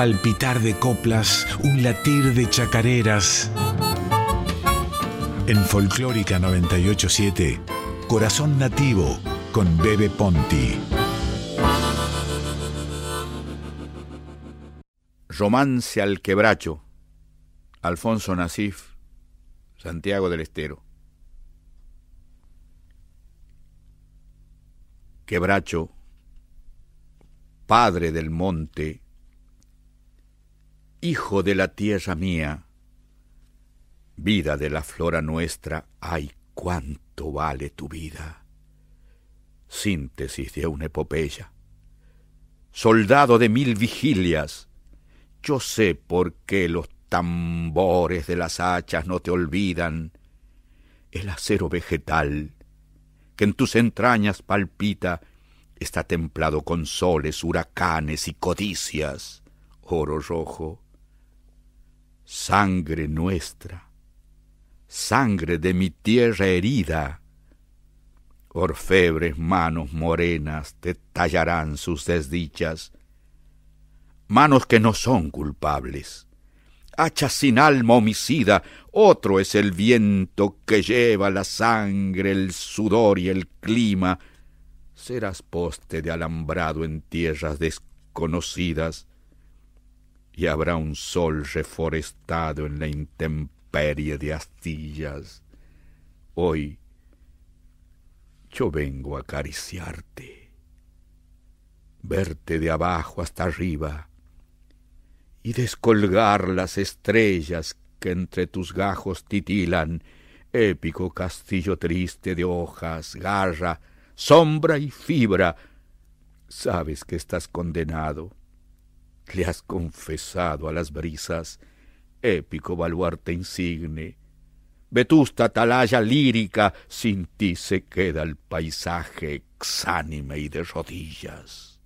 palpitar de coplas, un latir de chacareras. En Folclórica 987, Corazón Nativo con Bebe Ponti. Romance al quebracho. Alfonso Nasif, Santiago del Estero. Quebracho, padre del monte, hijo de la tierra mía, vida de la flora nuestra, ay, cuánto vale tu vida. Síntesis de una epopeya. Soldado de mil vigilias, yo sé por qué los tambores de las hachas no te olvidan. El acero vegetal que en tus entrañas palpita está templado con soles, huracanes y codicias, oro rojo. Sangre nuestra, sangre de mi tierra herida. Orfebres manos morenas te tallarán sus desdichas manos que no son culpables. Hacha sin alma homicida, otro es el viento que lleva la sangre, el sudor y el clima. Serás poste de alambrado en tierras desconocidas, y habrá un sol reforestado en la intemperie de astillas. Hoy yo vengo a acariciarte, verte de abajo hasta arriba, y descolgar las estrellas que entre tus gajos titilan, épico castillo triste de hojas, garra, sombra y fibra. Sabes que estás condenado, le has confesado a las brisas, épico baluarte insigne, vetusta atalaya lírica, sin ti se queda el paisaje exánime y de rodillas.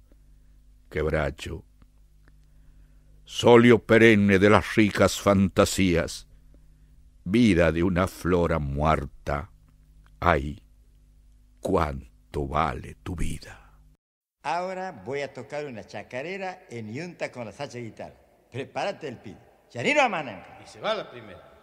Quebracho, solio perenne de las ricas fantasías, vida de una flora muerta. Ay, cuánto vale tu vida. Ahora voy a tocar una chacarera en yunta con la sacha guitarra. Prepárate el pin. Yaniro Amananca. Y se va la primera.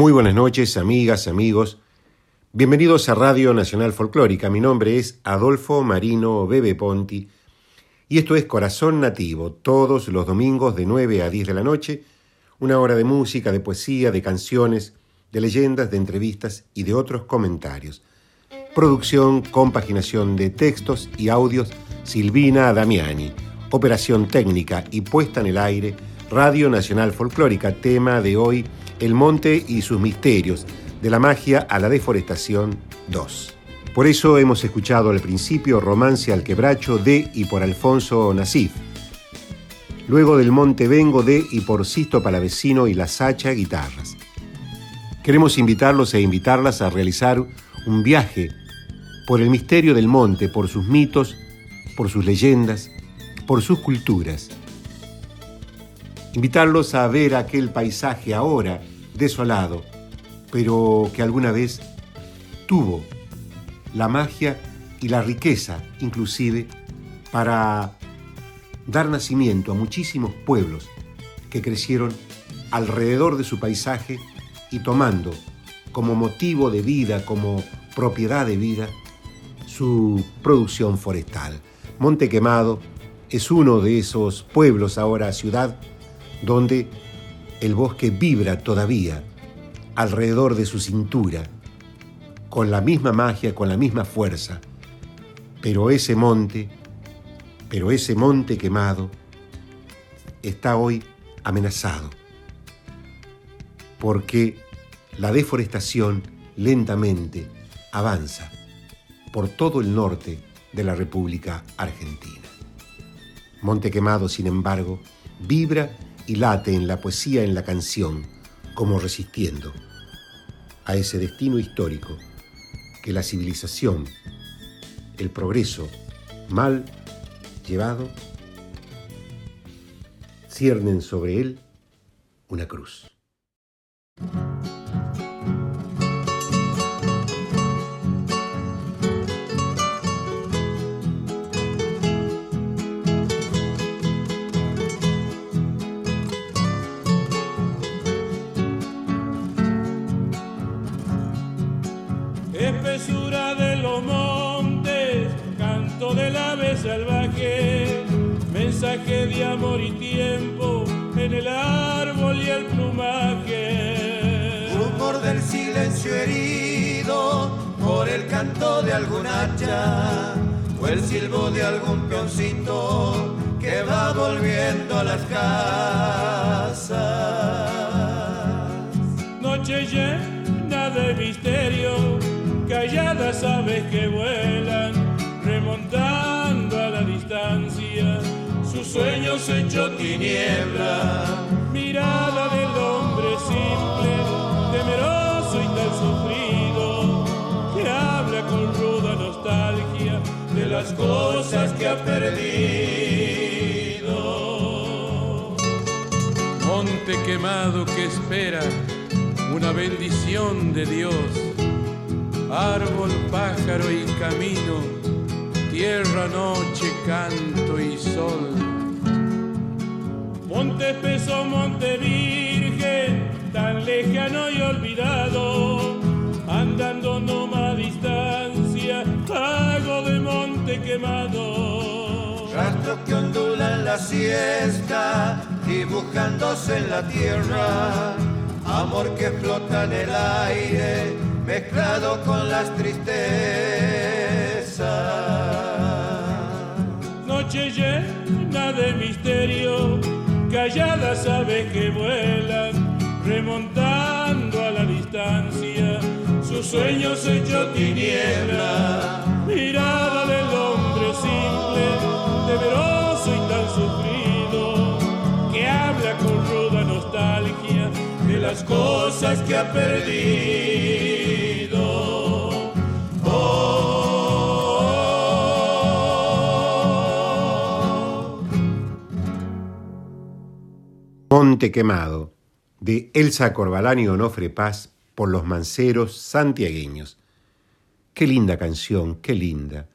Muy buenas noches, amigas, amigos. Bienvenidos a Radio Nacional Folclórica. Mi nombre es Adolfo Marino Bebe Ponti y esto es Corazón Nativo, todos los domingos de 9 a 10 de la noche, una hora de música, de poesía, de canciones, de leyendas, de entrevistas y de otros comentarios. Producción, compaginación de textos y audios, Silvina Damiani. Operación técnica y puesta en el aire, Radio Nacional Folclórica, tema de hoy, El monte y sus misterios, de la magia a la deforestación 2. Por eso hemos escuchado al principio Romance al quebracho de y por Alfonso Nasif. Luego del Monte Vengo de y por Sisto Palavecino y La Sacha Guitarras. Queremos invitarlos e invitarlas a realizar un viaje por el misterio del monte, por sus mitos, por sus leyendas, por sus culturas invitarlos a ver aquel paisaje ahora desolado, pero que alguna vez tuvo la magia y la riqueza inclusive para dar nacimiento a muchísimos pueblos que crecieron alrededor de su paisaje y tomando como motivo de vida, como propiedad de vida, su producción forestal. Monte Quemado es uno de esos pueblos ahora ciudad donde el bosque vibra todavía alrededor de su cintura, con la misma magia, con la misma fuerza. Pero ese monte, pero ese monte quemado, está hoy amenazado, porque la deforestación lentamente avanza por todo el norte de la República Argentina. Monte Quemado, sin embargo, vibra y late en la poesía, en la canción, como resistiendo a ese destino histórico que la civilización, el progreso mal llevado, ciernen sobre él una cruz. Mensaje de amor y tiempo en el árbol y el plumaje. Rumor del silencio herido por el canto de algún hacha o el silbo de algún peoncito que va volviendo a las casas. Noche llena de misterio, calladas aves que vuelan, sueños hecho tiniebla, mirada del hombre simple, temeroso y tan sufrido, que habla con ruda nostalgia de las cosas que ha perdido. Monte quemado que espera una bendición de Dios, árbol, pájaro y camino tierra, noche, canto y sol. Monte espeso, monte virgen, tan lejano y olvidado, andando no más distancia, hago de monte quemado. Rastro que ondula en la siesta, dibujándose en la tierra, amor que flota en el aire, mezclado con las tristezas noche llena de misterio, calladas aves que vuelan, remontando a la distancia, sus sueños hechos tiniebla, mirada del hombre simple, temeroso y tan sufrido, que habla con ruda nostalgia de las cosas que ha perdido. Monte Quemado, de Elsa Corbalán y Onofre Paz por los manceros santiagueños. Qué linda canción, qué linda.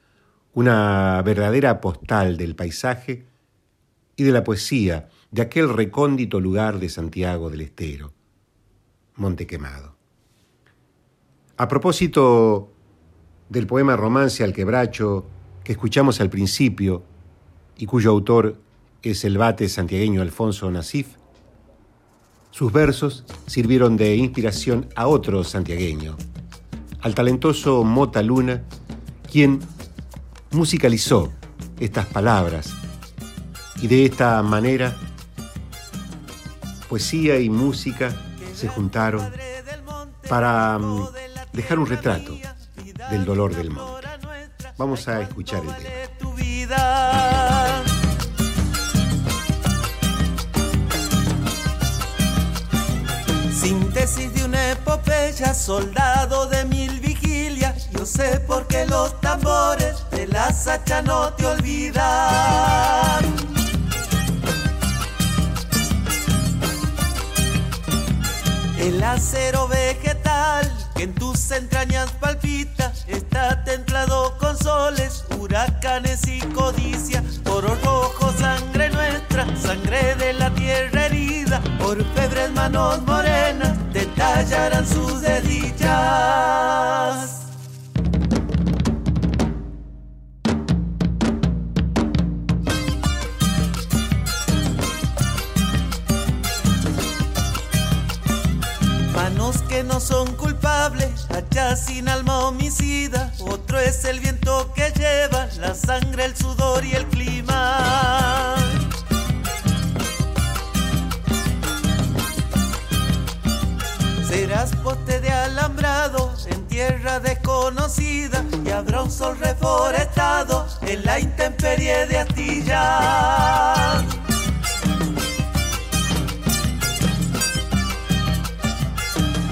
Una verdadera postal del paisaje y de la poesía de aquel recóndito lugar de Santiago del Estero, Monte Quemado. A propósito del poema Romance al Quebracho que escuchamos al principio y cuyo autor es el bate santiagueño Alfonso Nasif, sus versos sirvieron de inspiración a otro santiagueño, al talentoso Mota Luna, quien musicalizó estas palabras y de esta manera poesía y música se juntaron para mm, dejar un retrato del dolor del monte. Vamos a escuchar el tema. Síntesis de una epopeya, soldado de mil vigilias. Yo sé por qué los tambores de la sacha no te olvidan. El acero vegetal que en tus entrañas palpita está templado con soles, huracanes y codicia, oro rojo, sangre nuestra, sangre de la tierra herida, por febres manos morenas detallarán sus desdichas. Manos que no son culpables, allá sin alma homicida. Otro es el viento que lleva la sangre, el sudor y el tierra desconocida y habrá un sol reforestado en la intemperie de Astilla.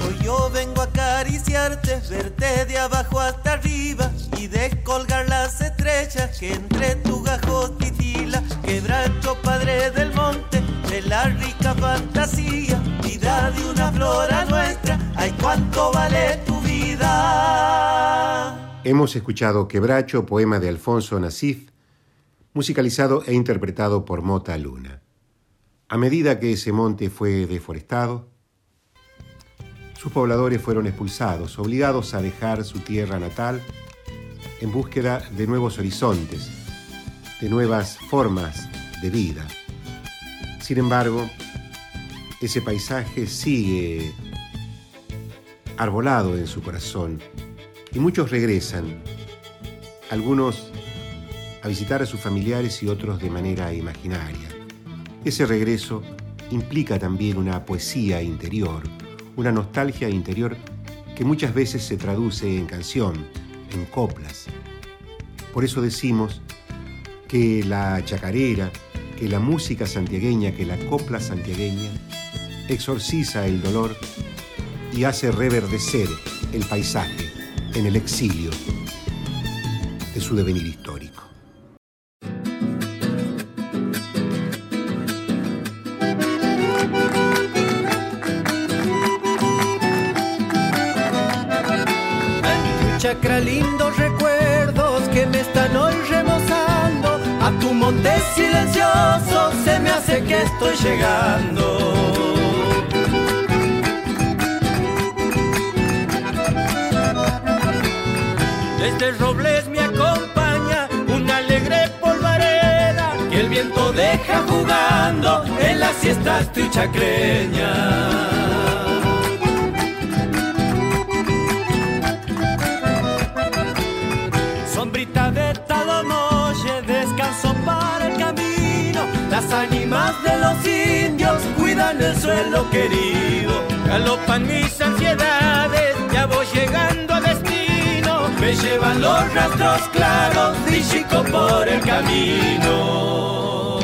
Hoy yo vengo a acariciarte, verte de abajo hasta arriba y descolgar las estrellas que entre tu gajo titila. Quebracho padre del monte, de la rica fantasía, vida de una flora nuestra, ay cuánto vale tu Hemos escuchado Quebracho, poema de Alfonso Nasif, musicalizado e interpretado por Mota Luna. A medida que ese monte fue deforestado, sus pobladores fueron expulsados, obligados a dejar su tierra natal en búsqueda de nuevos horizontes, de nuevas formas de vida. Sin embargo, ese paisaje sigue arbolado en su corazón y muchos regresan, algunos a visitar a sus familiares y otros de manera imaginaria. Ese regreso implica también una poesía interior, una nostalgia interior que muchas veces se traduce en canción, en coplas. Por eso decimos que la chacarera, que la música santiagueña, que la copla santiagueña, exorciza el dolor y hace reverdecer el paisaje en el exilio de su devenir histórico. Chacra lindos recuerdos que me están hoy remozando. A tu monte silencioso se me hace que estoy llegando. Desde Robles me acompaña una alegre polvareda que el viento deja jugando en las siestas trichacreñas. Las ánimas de los indios cuidan el suelo querido. Galopan mis ansiedades, ya voy llegando. Me llevan los rastros claros de chico por el camino.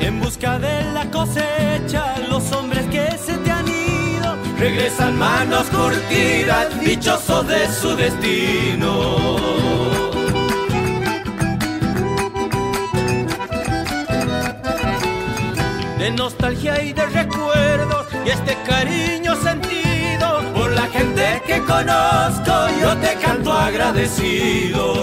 En busca de la cosecha, los hombres que se te han ido regresan manos curtidas, dichosos de su destino. De nostalgia y de recuerdos y este cariño sentido por la gente que conozco, yo te canto agradecido.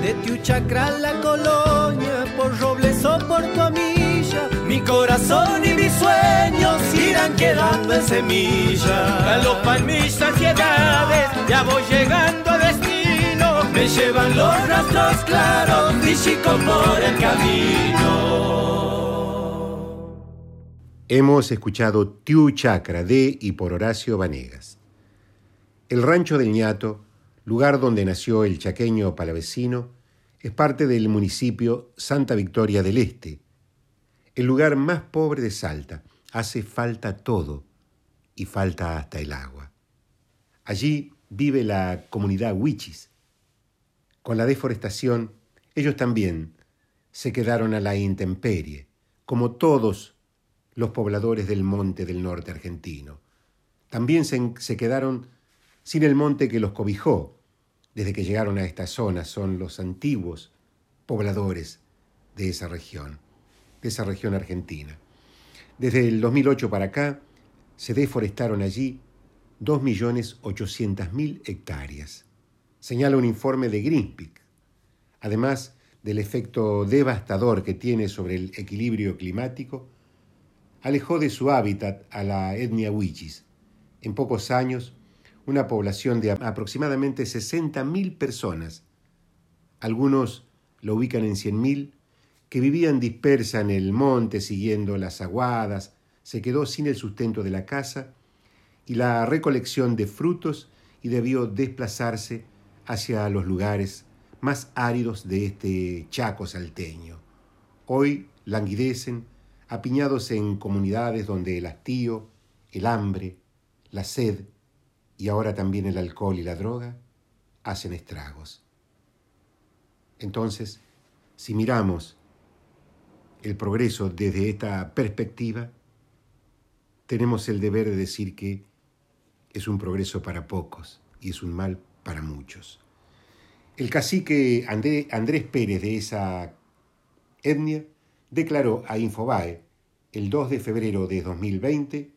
de Tiuchacra la colonia, por Robles o por Tomilla, mi corazón y mis sueños irán quedando en semilla. Galopan mis ansiedades, ya voy llegando a me llevan los rastros claros, chico por el camino. Hemos escuchado Tiu Chacra de y por Horacio Vanegas. El rancho del ñato, lugar donde nació el chaqueño palavecino, es parte del municipio Santa Victoria del Este, el lugar más pobre de Salta. Hace falta todo y falta hasta el agua. Allí vive la comunidad Huichis. Con la deforestación, ellos también se quedaron a la intemperie, como todos los pobladores del monte del norte argentino. También se, se, quedaron sin el monte que los cobijó desde que llegaron a esta zona. Son los antiguos pobladores de esa región, de esa región argentina. Desde el 2008 para acá se deforestaron allí 2.800.000 hectáreas, señala un informe de Greenpeace. Además del efecto devastador que tiene sobre el equilibrio climático, alejó de su hábitat a la etnia Wichis. En pocos años, una población de aproximadamente 60.000 personas, algunos lo ubican en 100.000, que vivían dispersa en el monte siguiendo las aguadas, se quedó sin el sustento de la casa y la recolección de frutos y debió desplazarse hacia los lugares más áridos de este Chaco salteño. Hoy languidecen apiñados en comunidades donde el hastío, el hambre, la sed y ahora también el alcohol y la droga hacen estragos. Entonces, si miramos el progreso desde esta perspectiva, tenemos el deber de decir que es un progreso para pocos y es un mal para muchos. El cacique André, Andrés Pérez de esa etnia declaró a Infobae el 2 de febrero de 2020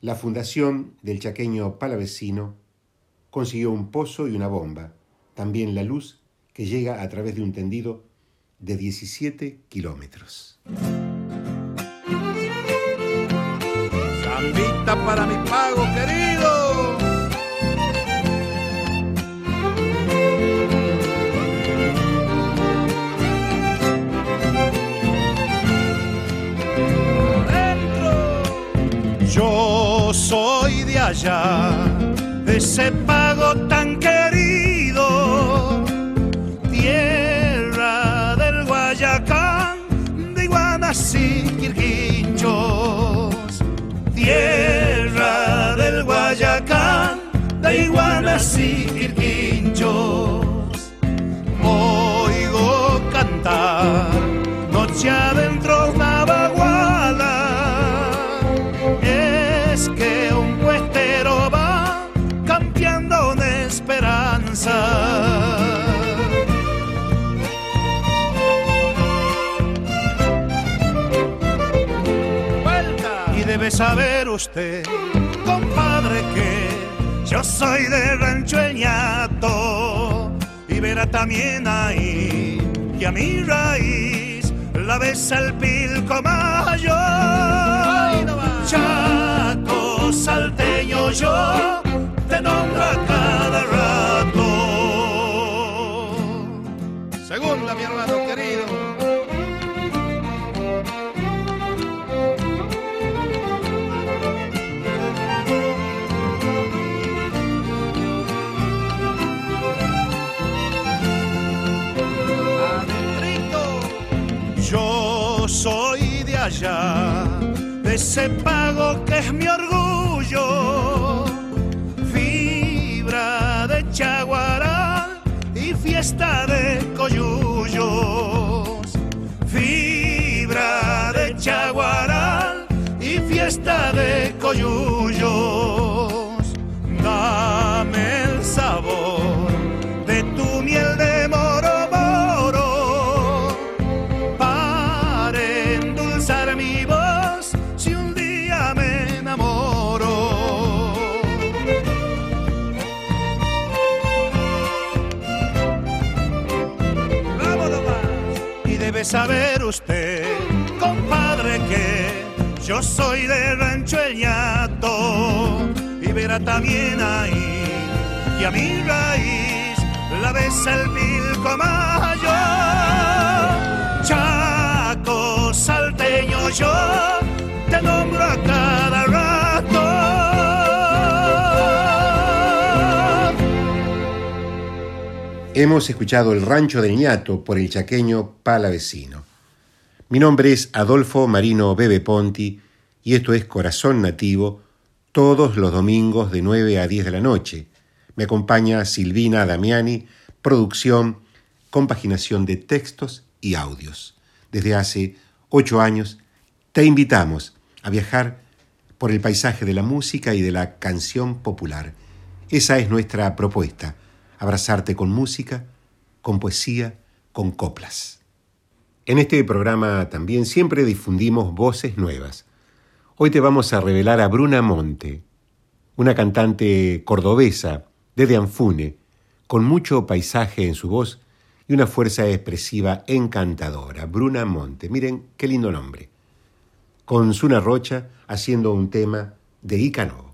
la fundación del chaqueño palavecino consiguió un pozo y una bomba, también la luz que llega a través de un tendido de 17 kilómetros. Zambita para mi pago, querido. Ese pago tan querido, tierra del Guayacán, de iguanas y quirquinchos, tierra del Guayacán, de iguanas y quirquinchos. Oigo cantar, noche adentro esperanza. Y debe saber usted, compadre, que yo soy de Rancho El Ñato y verá también ahí que a mi raíz la besa el pilco mayor. Chaco salteño yo te nombro ese pago que es mi orgullo, fibra de chaguaral y fiesta de coyullos, fibra de chaguaral y fiesta de coyullos. Debe saber usted, compadre, que yo soy de Rancho El Ñato y verá también ahí que a mi raíz la besa el pilco mayor. Chaco salteño yo te Hemos escuchado El Rancho del Ñato por el chaqueño Palavecino. Mi nombre es Adolfo Marino Bebe Ponti y esto es Corazón Nativo todos los domingos de 9 a 10 de la noche. Me acompaña Silvina Damiani, producción, compaginación de textos y audios. Desde hace ocho años te invitamos a viajar por el paisaje de la música y de la canción popular. Esa es nuestra propuesta, abrazarte con música, con poesía, con coplas. En este programa también siempre difundimos voces nuevas. Hoy te vamos a revelar a Bruna Monte, una cantante cordobesa desde Anfune, con mucho paisaje en su voz y una fuerza expresiva encantadora. Bruna Monte, miren qué lindo nombre. Con Zuna Rocha haciendo un tema de Icano.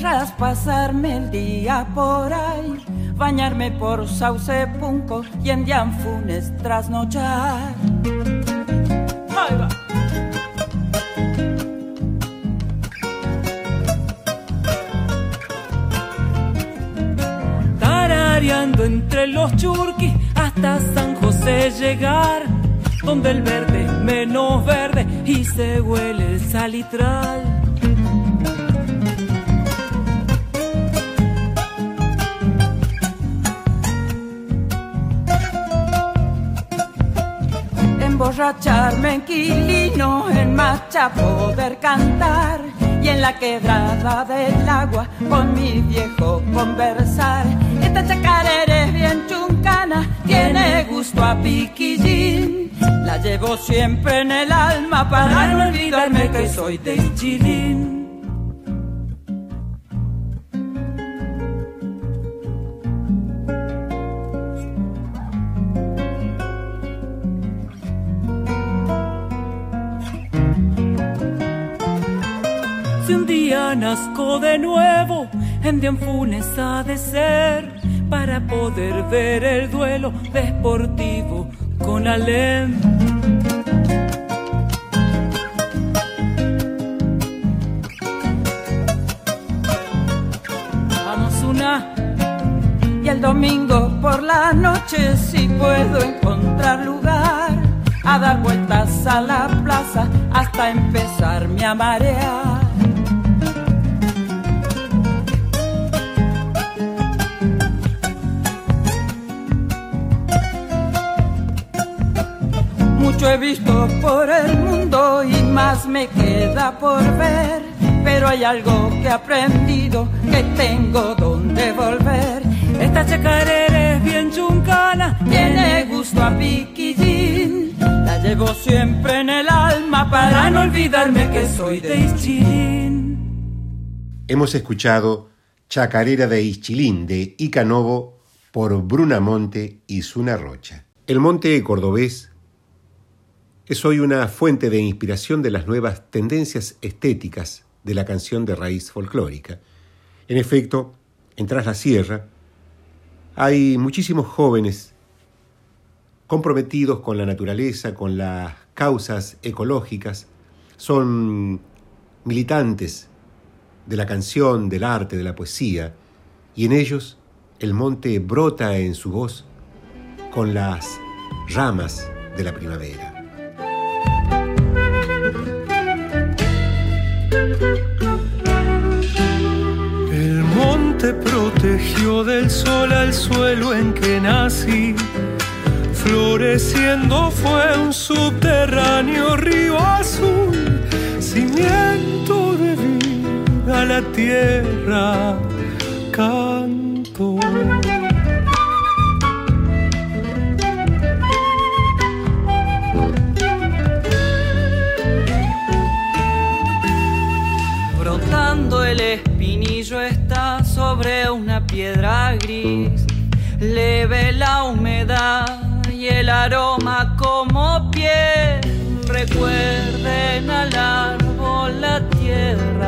Sierras, pasarme el día por ahí, bañarme por Sauce Punco y en Dianfunes trasnochar. Ahí va. Tarareando entre los churquis hasta San José llegar, donde el verde menos verde y se huele el salitral. En Quilino, en Macha poder cantar y en la quebrada del agua con mi viejo conversar. Esta chacarera es bien chuncana, tiene gusto a piquillín. La llevo siempre en el alma para no olvidarme que soy de Chilín. Nazco de nuevo, en Dianfunes ha de ser para poder ver el duelo deportivo con Alem. Vamos una y el domingo por la noche si puedo encontrar lugar a dar vueltas a la plaza hasta empezarme a marear. Mucho he visto por el mundo y más me queda por ver, pero hay algo que he aprendido que tengo donde volver. Esta chacarera es bien chuncana, tiene gusto a piquillín. La llevo siempre en el alma para no olvidarme que soy de Ischilín. Hemos escuchado Chacarera de Ischilín de Icanovo por Bruna Monte y Zuna Rocha. El monte cordobés es hoy una fuente de inspiración de las nuevas tendencias estéticas de la canción de raíz folclórica. En efecto, en Tras la Sierra hay muchísimos jóvenes comprometidos con la naturaleza, con las causas ecológicas, son militantes de la canción, del arte, de la poesía, y en ellos el monte brota en su voz con las ramas de la primavera. Protegió del sol al suelo en que nací. Floreciendo fue un subterráneo río azul, cimiento de vida la tierra, piedra gris, leve la humedad y el aroma como piel. Recuerden al árbol la tierra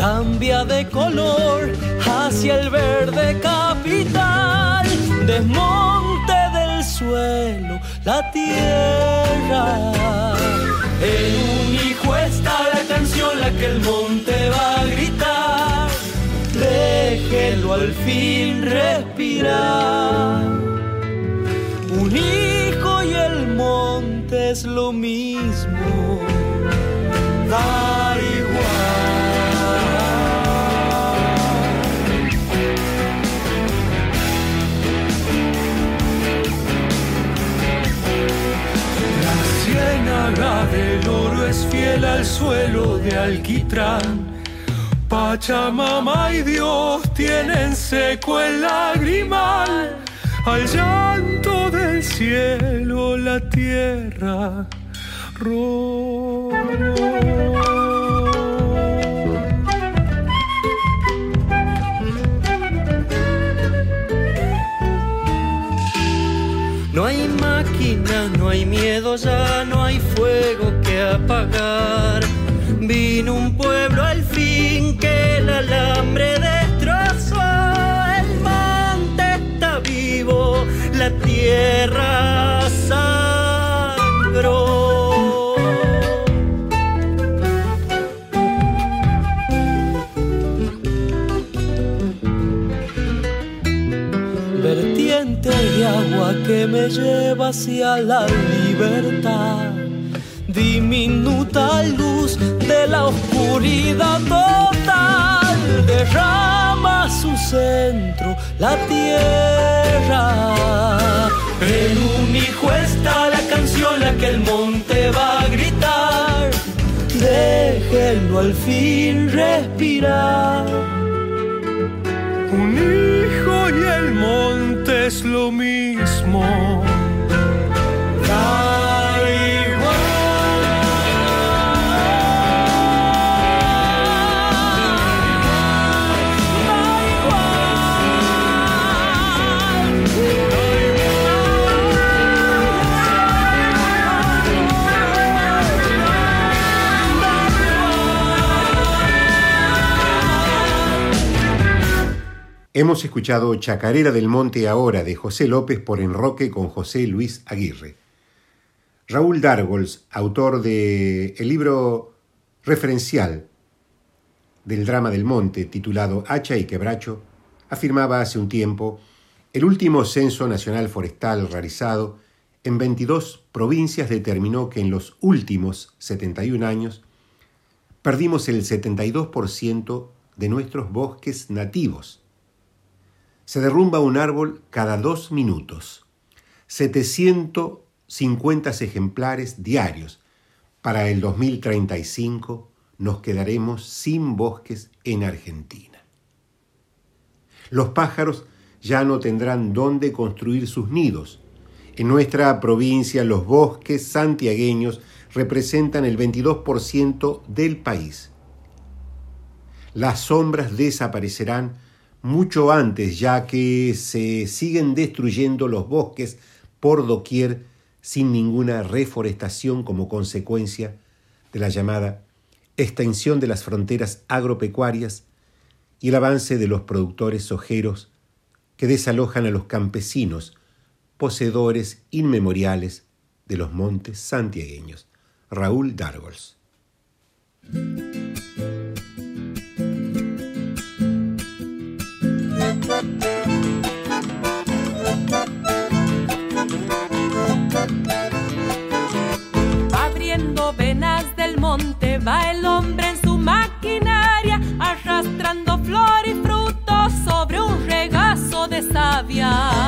cambia de color hacia el verde capital, desmonte del suelo, la tierra. En un hijo está la canción, la que el monte va a gritar, déjelo al fin respirar. Un hijo y el monte es lo mismo, da del oro es fiel al suelo de alquitrán. Pachamama y Dios tienen seco el lagrimal, al llanto del cielo la tierra. No no hay miedo, ya no hay fuego que apagar. Vino un pueblo al fin que el alambre destrozó. El monte está vivo, la tierra sangró. Lleva hacia la libertad. Diminuta luz de la oscuridad total derrama su centro la tierra. En un hijo está la canción la que el monte va a gritar. Déjenlo al fin respirar. Un hijo y el monte es lo mismo. more. Hemos escuchado Chacarera del Monte Ahora de José López por enroque con José Luis Aguirre. Raúl Dargols, autor del el libro referencial del drama del monte titulado Hacha y Quebracho, afirmaba hace un tiempo el último censo nacional forestal realizado en 22 provincias determinó que en los últimos 71 años perdimos el 72% de nuestros bosques nativos se derrumba un árbol cada dos minutos. 750 ejemplares diarios. Para el 2035 nos quedaremos sin bosques en Argentina. Los pájaros ya no tendrán dónde construir sus nidos. En nuestra provincia los bosques santiagueños representan el 22% del país. Las sombras desaparecerán mucho antes, ya que se siguen destruyendo los bosques por doquier sin ninguna reforestación como consecuencia de la llamada extensión de las fronteras agropecuarias y el avance de los productores sojeros que desalojan a los campesinos, poseedores inmemoriales de los montes santiagueños. Raúl Dargols. Venas del monte va el hombre en su maquinaria, arrastrando flor y fruto sobre un regazo de savia.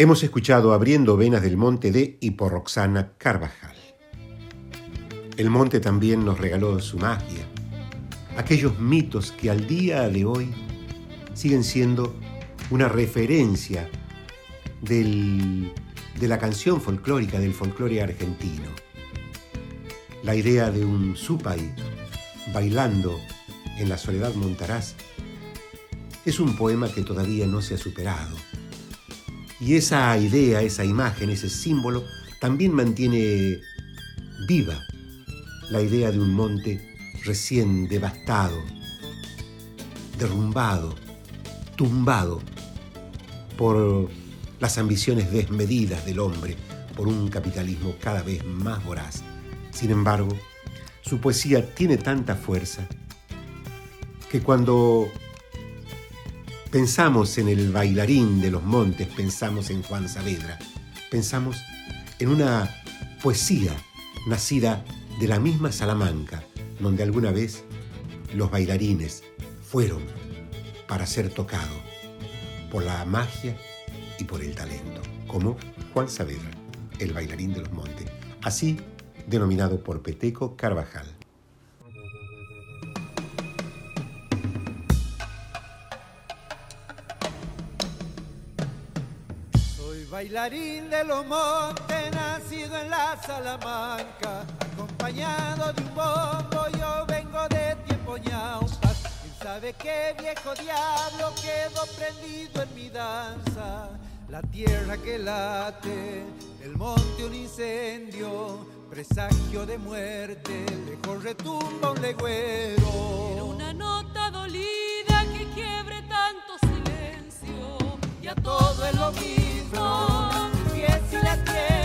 Hemos escuchado Abriendo Venas del Monte de y por Roxana Carvajal. El monte también nos regaló su magia, aquellos mitos que al día de hoy siguen siendo una referencia del- de la canción folclórica, del folclore argentino. La idea de un supay bailando en la soledad montaraz es un poema que todavía no se ha superado. Y esa idea, esa imagen, ese símbolo también mantiene viva la idea de un monte recién devastado, derrumbado, tumbado por las ambiciones desmedidas del hombre, por un capitalismo cada vez más voraz. Sin embargo, su poesía tiene tanta fuerza que cuando pensamos en el bailarín de los montes, pensamos en Juan Saavedra, pensamos en una poesía nacida de la misma Salamanca, donde alguna vez los bailarines fueron para ser tocados por la magia y por el talento, como Juan Saavedra, el bailarín de los montes, así denominado por Peteco Carvajal. Bailarín de los montes, nacido en la Salamanca, acompañado de un bombo, yo vengo de tiempo ñaupas. ¿Quién sabe qué viejo diablo quedó prendido en mi danza? La tierra que late, el monte un incendio, presagio de muerte, lejos retumba un legüero. Era una nota todo es lo mismo. pies y la tierra,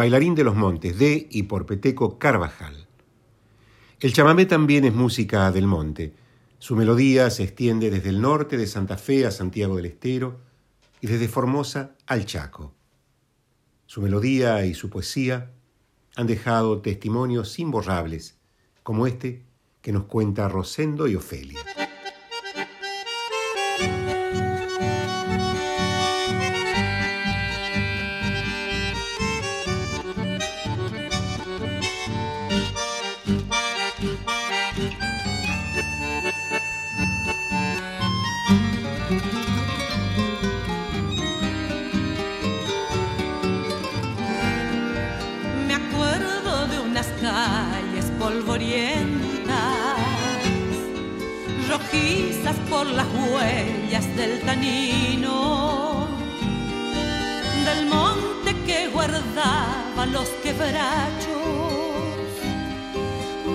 bailarín de los montes, de y por Peteco Carvajal. El chamamé también es música del monte. Su melodía se extiende desde el norte de Santa Fe a Santiago del Estero y desde Formosa al Chaco. Su melodía y su poesía han dejado testimonios imborrables, como este que nos cuenta Rosendo y Ofelia.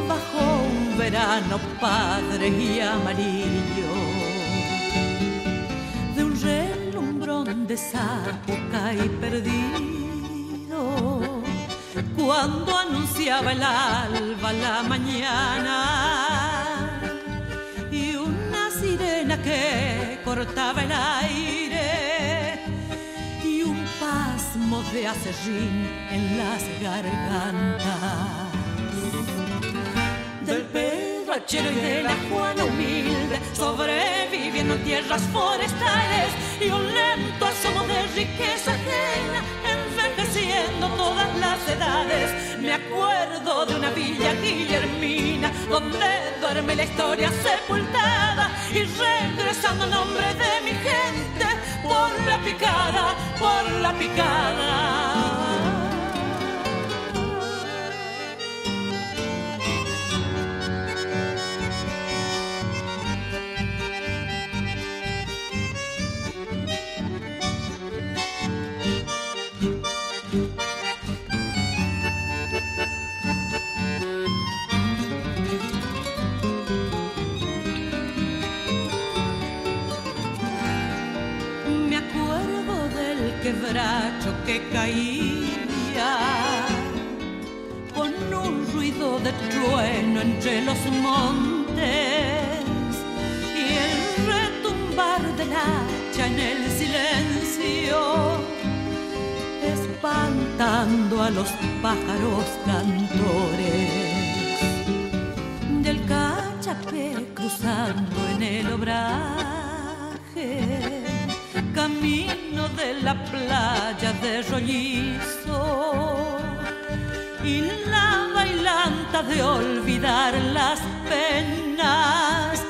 Bajo un verano padre y amarillo, de un relumbrón de sapuca y perdido cuando anunciaba el alba la mañana y una sirena que cortaba el aire de acerrín en las gargantas del Pedro Achero y de la Juana humilde sobreviviendo en tierras forestales y un lento asomo de riqueza ajena envejeciendo todas las edades. Me acuerdo de una villa guillermina donde duerme la historia sepultada y regresando en nombre de mi gente picada, por la picada. Me que caía con un ruido de trueno entre los montes y el retumbar del hacha en el silencio, espantando a los pájaros cantores del cachapé cruzando en el obraje, de la playa de rollizo. Y la bailanta de olvidar las penas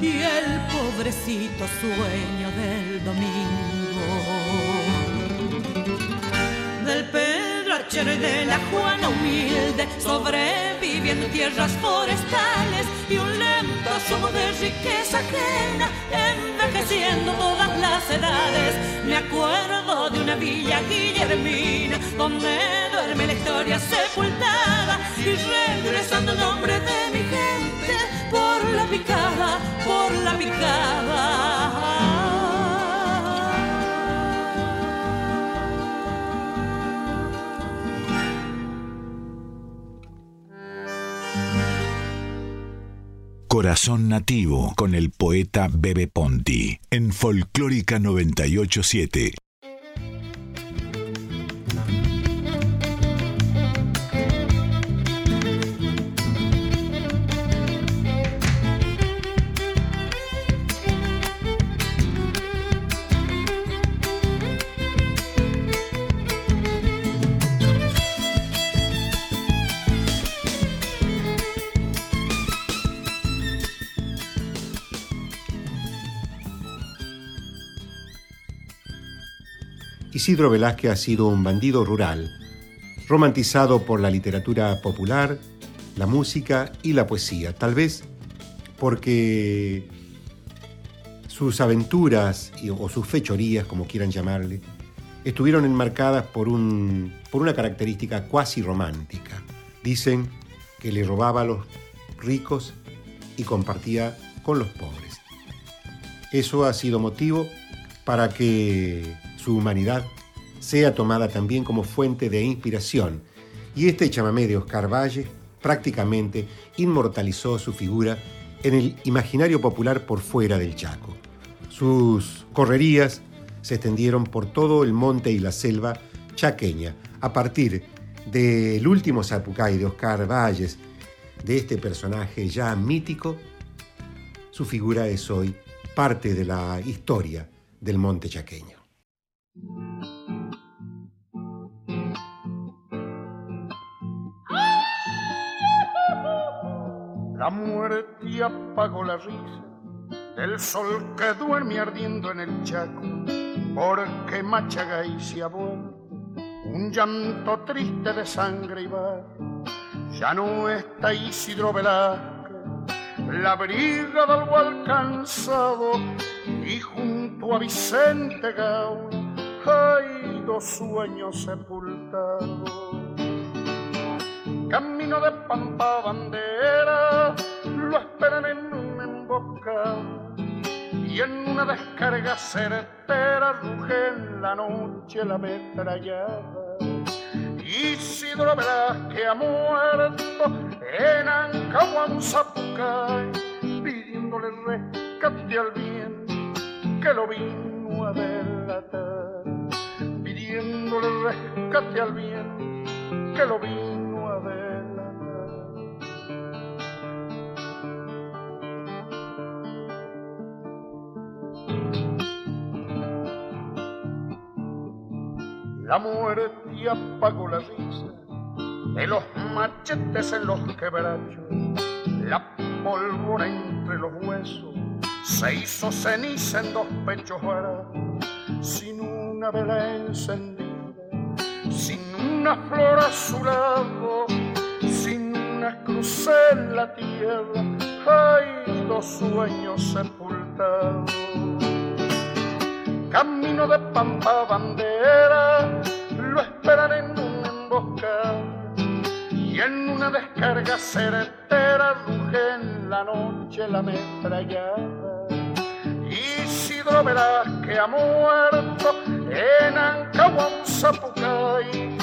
y el pobrecito sueño del domingo. Del Pedro y de la Juana humilde, sobreviviendo en tierras forestales y un lento asomo de riqueza ajena, envejeciendo todas las edades. Me acuerdo de una villa guillermina, donde duerme la historia sepultada y regresando en nombre de mi gente por la picada, por la picada. Corazón Nativo con el poeta Bebe Ponti en Folclórica 987. Isidro Velázquez ha sido un bandido rural, romantizado por la literatura popular, la música y la poesía, tal vez porque sus aventuras o sus fechorías, como quieran llamarle, estuvieron enmarcadas por, un, por una característica cuasi romántica. Dicen que le robaba a los ricos y compartía con los pobres. Eso ha sido motivo para que su humanidad sea tomada también como fuente de inspiración. Y este chamamé de Oscar Valle prácticamente inmortalizó su figura en el imaginario popular por fuera del Chaco. Sus correrías se extendieron por todo el monte y la selva chaqueña. A partir del último Zapucay de Oscar Valles, de este personaje ya mítico, su figura es hoy parte de la historia del monte chaqueño. La muerte apagó la risa. Del sol que duerme ardiendo en el Chaco, porque Machagay se ha un llanto triste de sangre y barro, Ya no está Isidro Velázquez, la brigada algo alcanzado y junto a Vicente Gauna hay dos sueños sepultados. Camino de Pampa Bandera, lo esperan en un emboscado y en una descarga certera ruge en la noche la metrallada. Isidro que ha muerto en Ancahuan, Zapucay, pidiéndole rescate al bien que lo vino a delatar, pidiéndole rescate al bien que lo vino a. La muerte apagó la risa de los machetes en los quebrachos, la pólvora entre los huesos se hizo ceniza en dos pechos varados, sin una vela encendida, una flor a su lado, sin una cruz en la tierra, hay dos sueños sepultados camino de Pampa Bandera, lo esperan en un emboscado y en una descarga certera ruge en la noche la metrallada. Isidro que ha muerto en Ancahuán, Zapucay,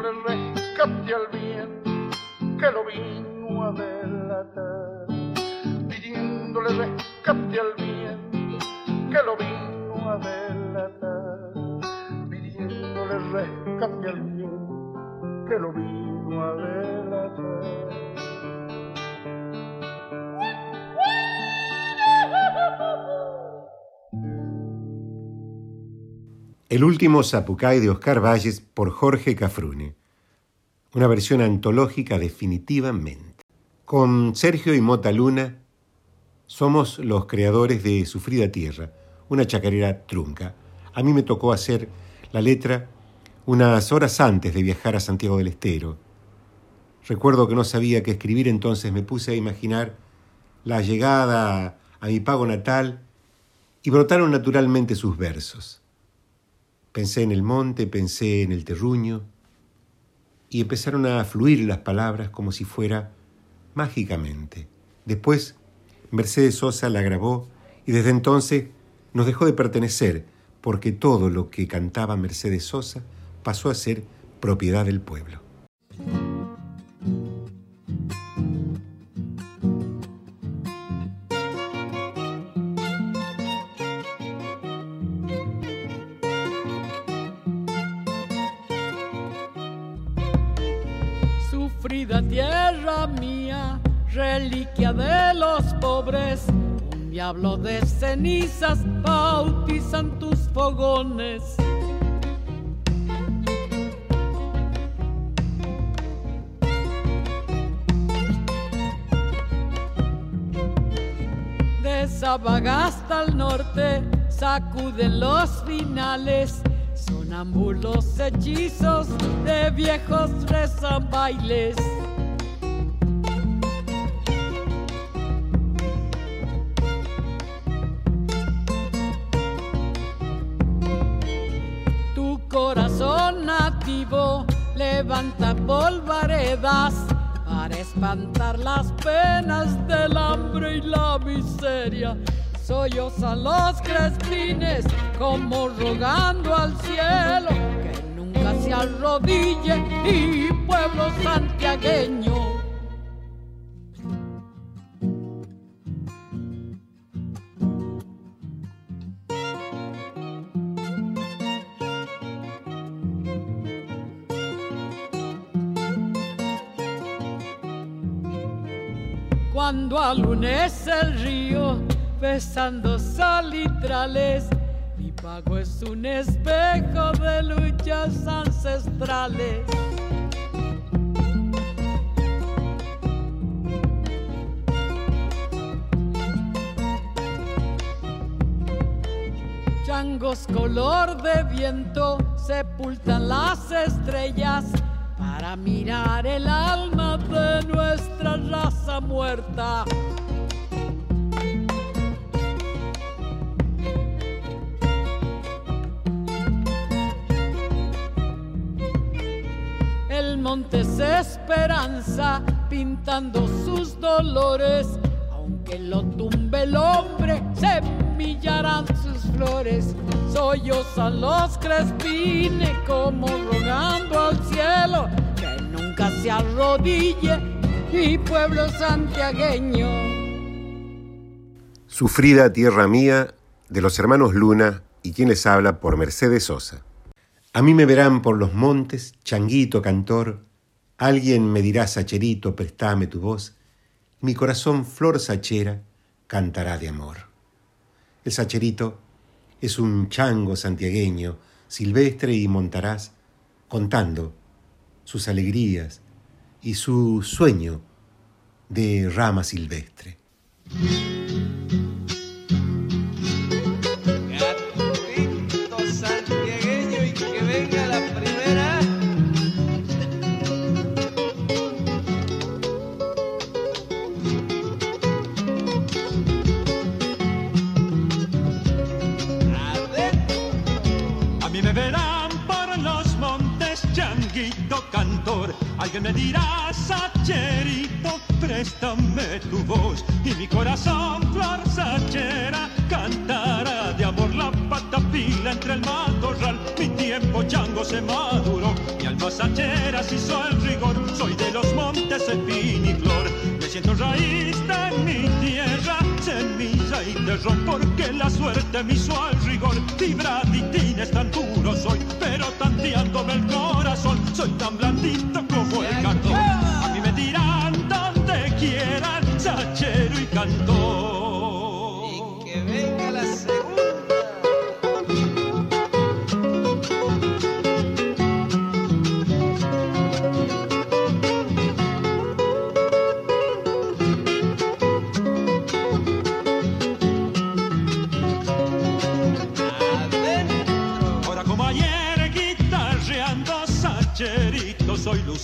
pidiéndole rescate al bien que lo vino a delatar, pidiéndole rescate al bien que lo vino a delatar, pidiéndole rescate al bien que lo vino a delatar. El último Zapucay de Oscar Valles por Jorge Cafrune. Una versión antológica definitivamente. Con Sergio y Mota Luna somos los creadores de Sufrida Tierra, una chacarera trunca. A mí me tocó hacer la letra unas horas antes de viajar a Santiago del Estero. Recuerdo que no sabía qué escribir, entonces me puse a imaginar la llegada a mi pago natal y brotaron naturalmente sus versos. Pensé en el monte, pensé en el terruño y empezaron a fluir las palabras como si fuera mágicamente. Después, Mercedes Sosa la grabó y desde entonces nos dejó de pertenecer porque todo lo que cantaba Mercedes Sosa pasó a ser propiedad del pueblo. Reliquia de los pobres, diablo de cenizas bautizan tus fogones. De Sabagasta al norte sacuden los finales, sonambulos hechizos de viejos rezan bailes. Levanta polvaredas para espantar las penas del hambre y la miseria. a los crespines como rogando al cielo que nunca se arrodille y pueblo santiagueño cuando alunece el río, besando salitrales. Mi pago es un espejo de luchas ancestrales. Changos color de viento sepultan las estrellas para mirar el alma de nuestra raza muerta. El monte es esperanza pintando sus dolores, aunque lo tumbe el hombre, semillarán sus flores. Sollozan los crespines como rogando al cielo se arrodille mi pueblo santiagueño. Sufrida tierra mía de los hermanos Luna y quien les habla por Mercedes Sosa. A mí me verán por los montes, changuito cantor, alguien me dirá sacherito, prestame tu voz, mi corazón flor sachera cantará de amor. El sacherito es un chango santiagueño, silvestre y montarás, contando sus alegrías y su sueño de rama silvestre. Alguien me dirá, sacherito, préstame tu voz. Y mi corazón, flor sachera, cantará de amor la patapila entre el matorral. Mi tiempo chango se maduró, mi alma sachera se hizo el rigor. Soy de los montes, espín y flor. Me siento raíz de mi tierra, semilla y terrón, porque la suerte me hizo al rigor. Tibraditín es tan duro soy, pero tanteándome el corazón, soy tan blandito como el cartón. A mí me dirán donde quieran, sachero y cantor.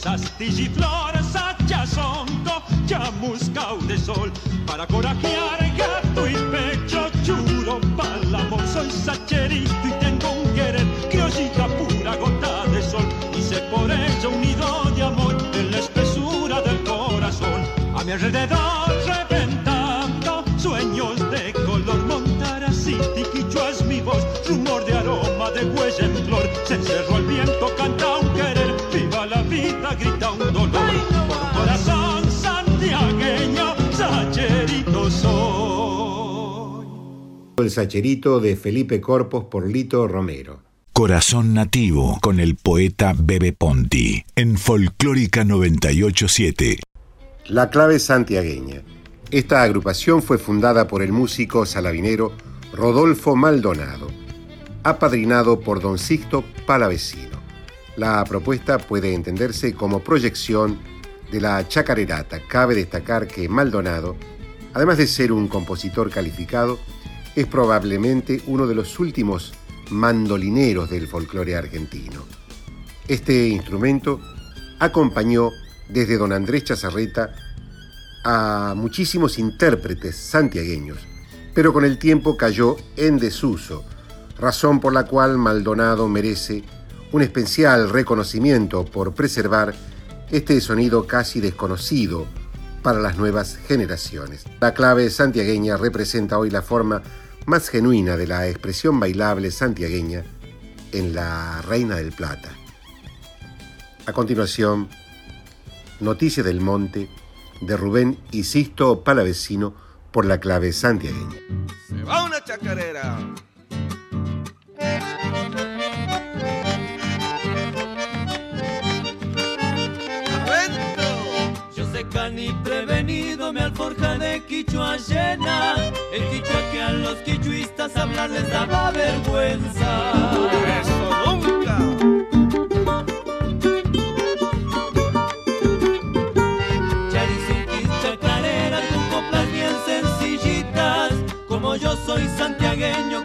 Astilla y flor sachazonco chamuscao de sol. Para corajear gato y pecho churo pa'l amor soy sacherito y tengo un querer criollita pura gota de sol. Hice por ella un nido de amor en la espesura del corazón. A mi alrededor reventando sueños de color montaraciti quichua es mi voz rumor de aroma de huella en flor. Se encerró el viento canta grita un dolor por un corazón santiagueño sacherito soy El sacherito de Felipe Corpos por Lito Romero. Corazón Nativo con el poeta Bebe Ponti en Folclórica 987. La clave santiagueña. Esta agrupación fue fundada por el músico salabinero Rodolfo Maldonado, apadrinado por don Sixto Palavecino. La propuesta puede entenderse como proyección de la chacarerata. Cabe destacar que Maldonado, además de ser un compositor calificado, es probablemente uno de los últimos mandolineros del folclore argentino. Este instrumento acompañó desde don Andrés Chazarreta a muchísimos intérpretes santiagueños, pero con el tiempo cayó en desuso, razón por la cual Maldonado merece un especial reconocimiento por preservar este sonido casi desconocido para las nuevas generaciones. La clave santiagueña representa hoy la forma más genuina de la expresión bailable santiagueña en la Reina del Plata. A continuación, Noticia del Monte de Rubén y Sisto Palavecino por la clave santiagueña. Se va una chacarera. Cani prevenido me alforja de quichua llena El quichua que a los quichuistas hablar les daba vergüenza Eso nunca. Charizuquis chacareras con coplas bien sencillitas Como yo soy santiagueño,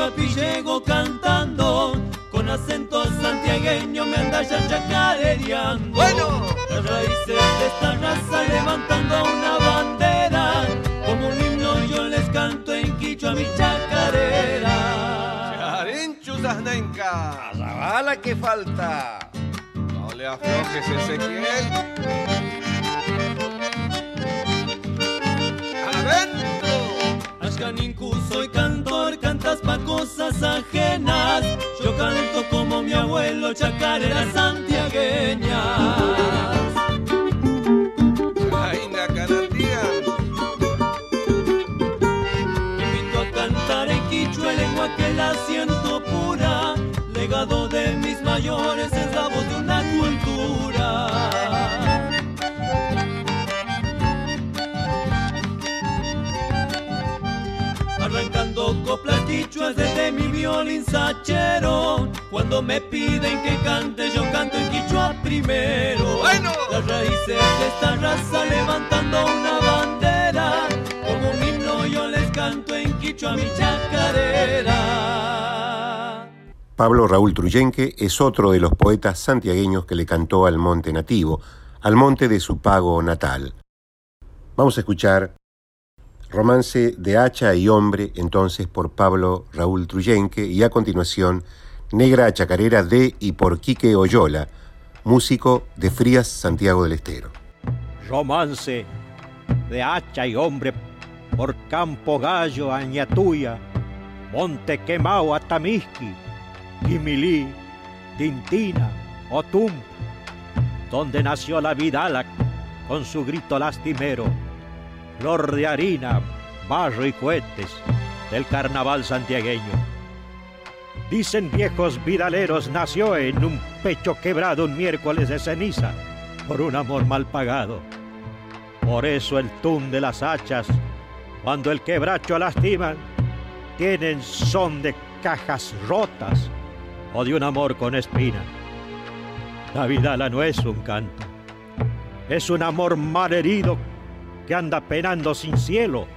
Quichuapi llego cantando con acento santiagueño me anda ya chacarereando. Bueno, las raíces de esta raza levantando una bandera, como un himno yo les canto en Quichua mi chacarera. Charinchu Zahnenka. A la bala que falta. No le aflojes, Ezequiel. Ashkaninku soy cantor, cantas pa' cosas ajenas. Yo canto como mi abuelo, chacareras santiagueñas. Desde mi violín sachero. Cuando me piden que cante, yo canto en quichua primero. Bueno. Las raíces de esta raza levantando una bandera. Como un himno yo les canto en quichua mi chacarera. Pablo Raúl Truyenque es otro de los poetas santiagueños que le cantó al monte nativo, al monte de su pago natal. Vamos a escuchar Romance de Hacha y Hombre, entonces por Pablo Raúl Truyenque, y a continuación Negra Chacarera de y por Quique Oyola, músico de Frías, Santiago del Estero. Romance de hacha y hombre por Campo Gallo, Añatuya, Monte Quemao, Atamisqui, Quimilí, Tintina, Otum, donde nació la Vidala con su grito lastimero flor de harina, barro y cohetes del carnaval santiagueño. Dicen viejos vidaleros nació en un pecho quebrado un miércoles de ceniza por un amor mal pagado. Por eso el tum de las hachas, cuando el quebracho lastiman, tienen son de cajas rotas o de un amor con espina. La vidala no es un canto, es un amor mal herido que anda penando sin cielo,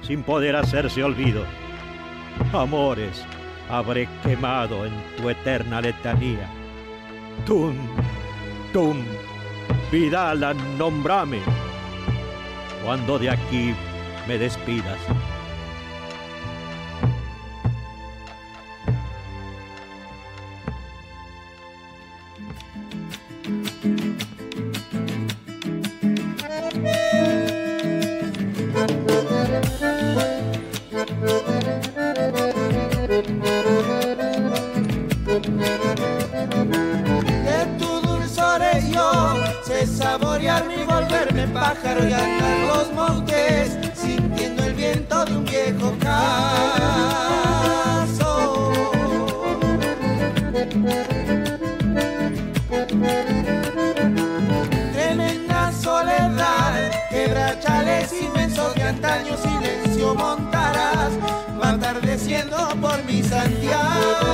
sin poder hacerse olvido. Amores, habré quemado en tu eterna letanía. Tum, tum, Vidala, nombrame, cuando de aquí me despidas. Yo sé saborear mi volverme pájaro y andar los montes sintiendo el viento de un viejo caso. Tremenda soledad, quebrachales inmensos de antaño silencio montarás, va atardeciendo por mi Santiago.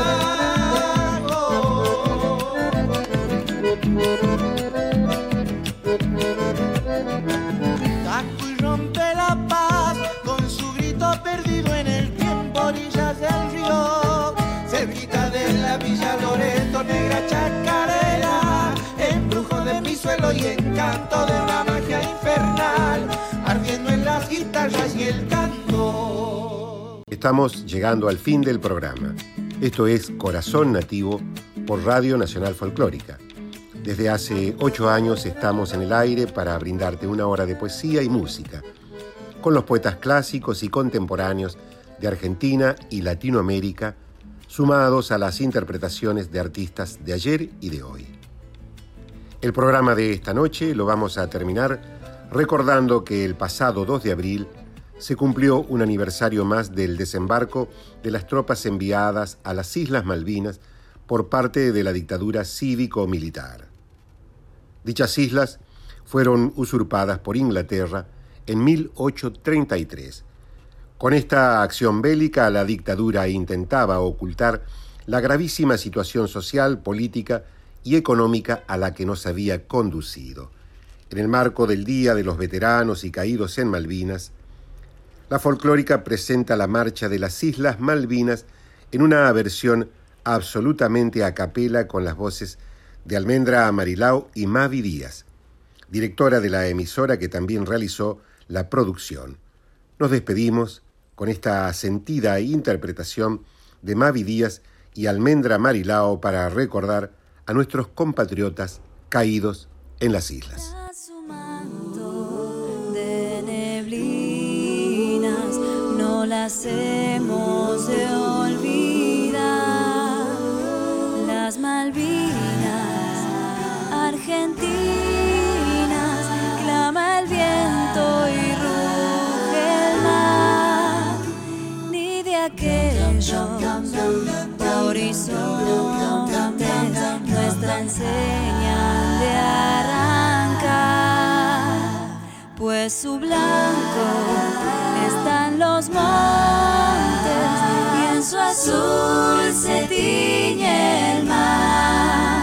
Encanto de magia infernal, ardiendo en las guitarras y el canto. Estamos llegando al fin del programa. Esto es Corazón Nativo por Radio Nacional Folclórica. Desde hace ocho años estamos en el aire para brindarte una hora de poesía y música, con los poetas clásicos y contemporáneos de Argentina y Latinoamérica, sumados a las interpretaciones de artistas de ayer y de hoy. El programa de esta noche lo vamos a terminar recordando que el pasado 2 de abril se cumplió un aniversario más del desembarco de las tropas enviadas a las Islas Malvinas por parte de la dictadura cívico-militar. Dichas islas fueron usurpadas por Inglaterra en 1833. Con esta acción bélica, la dictadura intentaba ocultar la gravísima situación social, política y económica a la que nos había conducido. En el marco del Día de los Veteranos y Caídos en Malvinas, La folclórica presenta la marcha de las Islas Malvinas en una versión absolutamente a capela con las voces de Almendra Amarilao y Mavi Díaz, directora de la emisora que también realizó la producción. Nos despedimos con esta sentida interpretación de Mavi Díaz y Almendra Marilao para recordar a nuestros compatriotas caídos en las islas. de neblinas no las hemos de olvidar las Malvinas argentinas clama el viento y ruge el mar ni de aquellos horizontes nuestra enseñan de arrancar pues su blanco están los montes y en su azul se tiñe el mar.